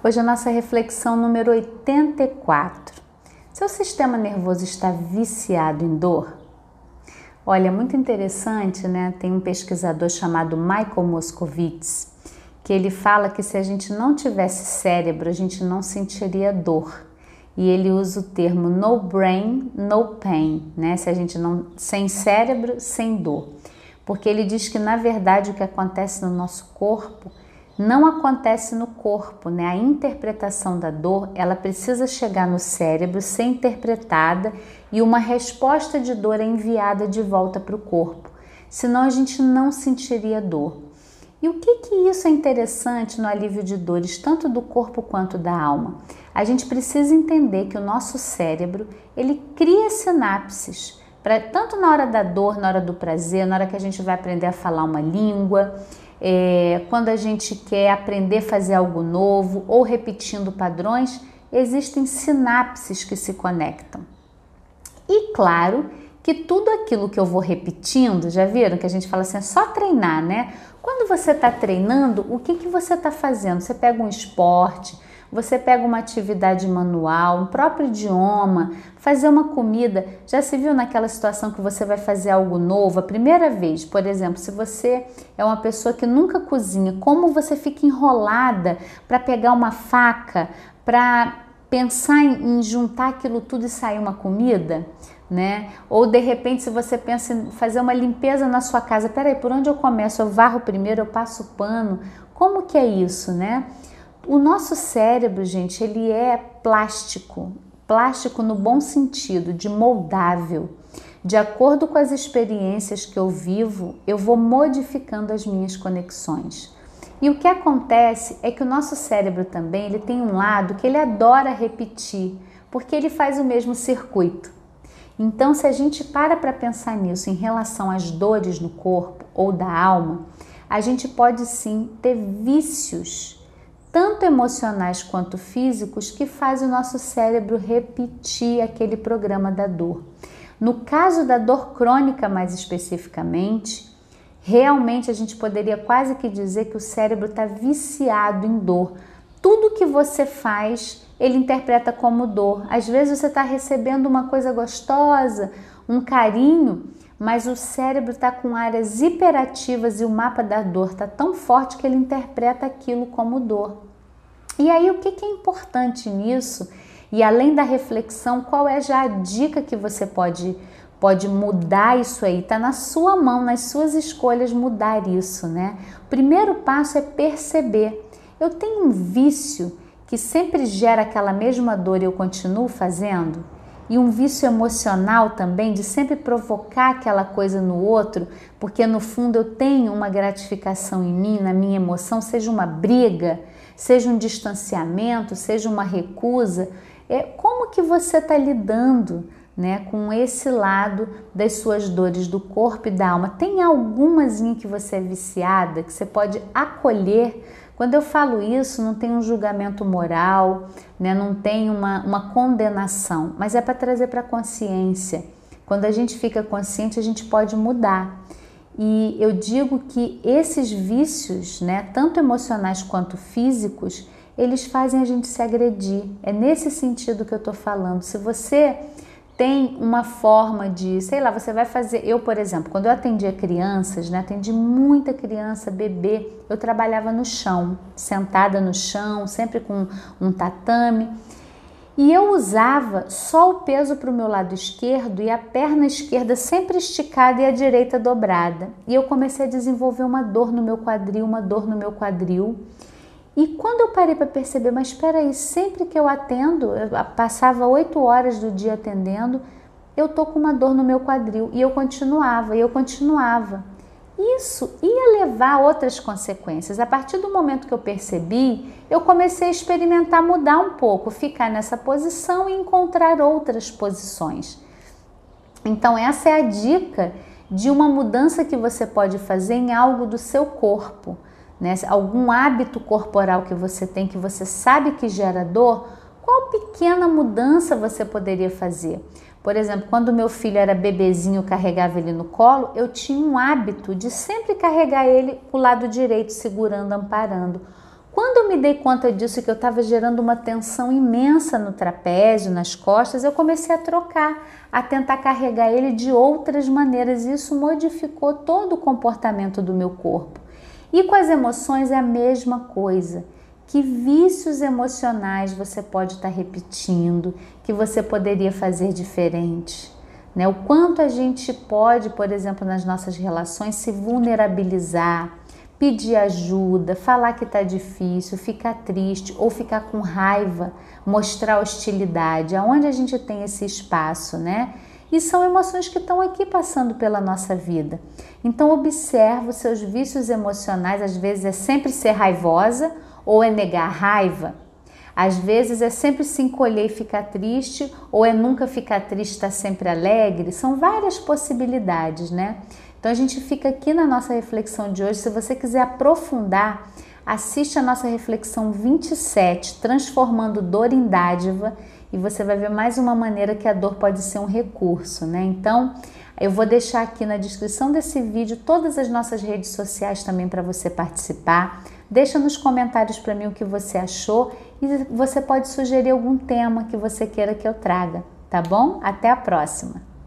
Hoje a nossa reflexão número 84. Seu sistema nervoso está viciado em dor? Olha, muito interessante, né? Tem um pesquisador chamado Michael Moscovitz que ele fala que se a gente não tivesse cérebro, a gente não sentiria dor. E ele usa o termo no brain, no pain, né? Se a gente não sem cérebro, sem dor. Porque ele diz que na verdade o que acontece no nosso corpo não acontece no corpo, né? A interpretação da dor, ela precisa chegar no cérebro, ser interpretada e uma resposta de dor é enviada de volta para o corpo. Senão a gente não sentiria dor. E o que que isso é interessante no alívio de dores, tanto do corpo quanto da alma? A gente precisa entender que o nosso cérebro, ele cria sinapses, pra, tanto na hora da dor, na hora do prazer, na hora que a gente vai aprender a falar uma língua, é, quando a gente quer aprender a fazer algo novo ou repetindo padrões, existem sinapses que se conectam. E claro que tudo aquilo que eu vou repetindo, já viram que a gente fala assim, é só treinar, né? Quando você está treinando, o que, que você está fazendo? Você pega um esporte, você pega uma atividade manual, um próprio idioma, fazer uma comida. Já se viu naquela situação que você vai fazer algo novo, a primeira vez, por exemplo, se você é uma pessoa que nunca cozinha, como você fica enrolada para pegar uma faca, para pensar em, em juntar aquilo tudo e sair uma comida? né? Ou de repente, se você pensa em fazer uma limpeza na sua casa, peraí, por onde eu começo? Eu varro primeiro, eu passo pano. Como que é isso, né? O nosso cérebro, gente, ele é plástico, plástico no bom sentido, de moldável. De acordo com as experiências que eu vivo, eu vou modificando as minhas conexões. E o que acontece é que o nosso cérebro também, ele tem um lado que ele adora repetir, porque ele faz o mesmo circuito. Então, se a gente para para pensar nisso em relação às dores no corpo ou da alma, a gente pode sim ter vícios tanto emocionais quanto físicos, que faz o nosso cérebro repetir aquele programa da dor. No caso da dor crônica, mais especificamente, realmente a gente poderia quase que dizer que o cérebro está viciado em dor. Tudo que você faz, ele interpreta como dor. Às vezes você está recebendo uma coisa gostosa, um carinho, mas o cérebro está com áreas hiperativas e o mapa da dor está tão forte que ele interpreta aquilo como dor. E aí, o que, que é importante nisso? E além da reflexão, qual é já a dica que você pode, pode mudar isso aí? Está na sua mão, nas suas escolhas mudar isso, né? O primeiro passo é perceber. Eu tenho um vício que sempre gera aquela mesma dor e eu continuo fazendo? E um vício emocional também de sempre provocar aquela coisa no outro, porque no fundo eu tenho uma gratificação em mim, na minha emoção, seja uma briga, seja um distanciamento, seja uma recusa. É como que você está lidando? Né, com esse lado das suas dores do corpo e da alma. Tem algumas em que você é viciada, que você pode acolher quando eu falo isso, não tem um julgamento moral, né? não tem uma, uma condenação, mas é para trazer para a consciência. Quando a gente fica consciente, a gente pode mudar. E eu digo que esses vícios, né, tanto emocionais quanto físicos, eles fazem a gente se agredir. É nesse sentido que eu estou falando. Se você tem uma forma de, sei lá, você vai fazer. Eu, por exemplo, quando eu atendia crianças, né, atendi muita criança, bebê, eu trabalhava no chão, sentada no chão, sempre com um tatame. E eu usava só o peso para o meu lado esquerdo e a perna esquerda sempre esticada e a direita dobrada. E eu comecei a desenvolver uma dor no meu quadril, uma dor no meu quadril. E quando eu parei para perceber, mas espera aí, sempre que eu atendo, eu passava oito horas do dia atendendo, eu tô com uma dor no meu quadril e eu continuava, e eu continuava. Isso ia levar a outras consequências. A partir do momento que eu percebi, eu comecei a experimentar mudar um pouco, ficar nessa posição e encontrar outras posições. Então, essa é a dica de uma mudança que você pode fazer em algo do seu corpo né? algum hábito corporal que você tem que você sabe que gera dor, qual pequena mudança você poderia fazer? Por exemplo, quando meu filho era bebezinho, carregava ele no colo, eu tinha um hábito de sempre carregar ele o lado direito, segurando, amparando. Quando eu me dei conta disso, que eu estava gerando uma tensão imensa no trapézio, nas costas, eu comecei a trocar, a tentar carregar ele de outras maneiras. E isso modificou todo o comportamento do meu corpo. E com as emoções é a mesma coisa. Que vícios emocionais você pode estar repetindo, que você poderia fazer diferente? Né? O quanto a gente pode, por exemplo, nas nossas relações, se vulnerabilizar, pedir ajuda, falar que está difícil, ficar triste ou ficar com raiva, mostrar hostilidade, aonde a gente tem esse espaço, né? E são emoções que estão aqui passando pela nossa vida. Então observa os seus vícios emocionais, às vezes é sempre ser raivosa ou é negar raiva. Às vezes é sempre se encolher e ficar triste, ou é nunca ficar triste, estar sempre alegre. São várias possibilidades, né? Então a gente fica aqui na nossa reflexão de hoje. Se você quiser aprofundar, assiste a nossa reflexão 27, transformando dor em dádiva, e você vai ver mais uma maneira que a dor pode ser um recurso, né? Então, eu vou deixar aqui na descrição desse vídeo todas as nossas redes sociais também para você participar. Deixa nos comentários para mim o que você achou e você pode sugerir algum tema que você queira que eu traga, tá bom? Até a próxima!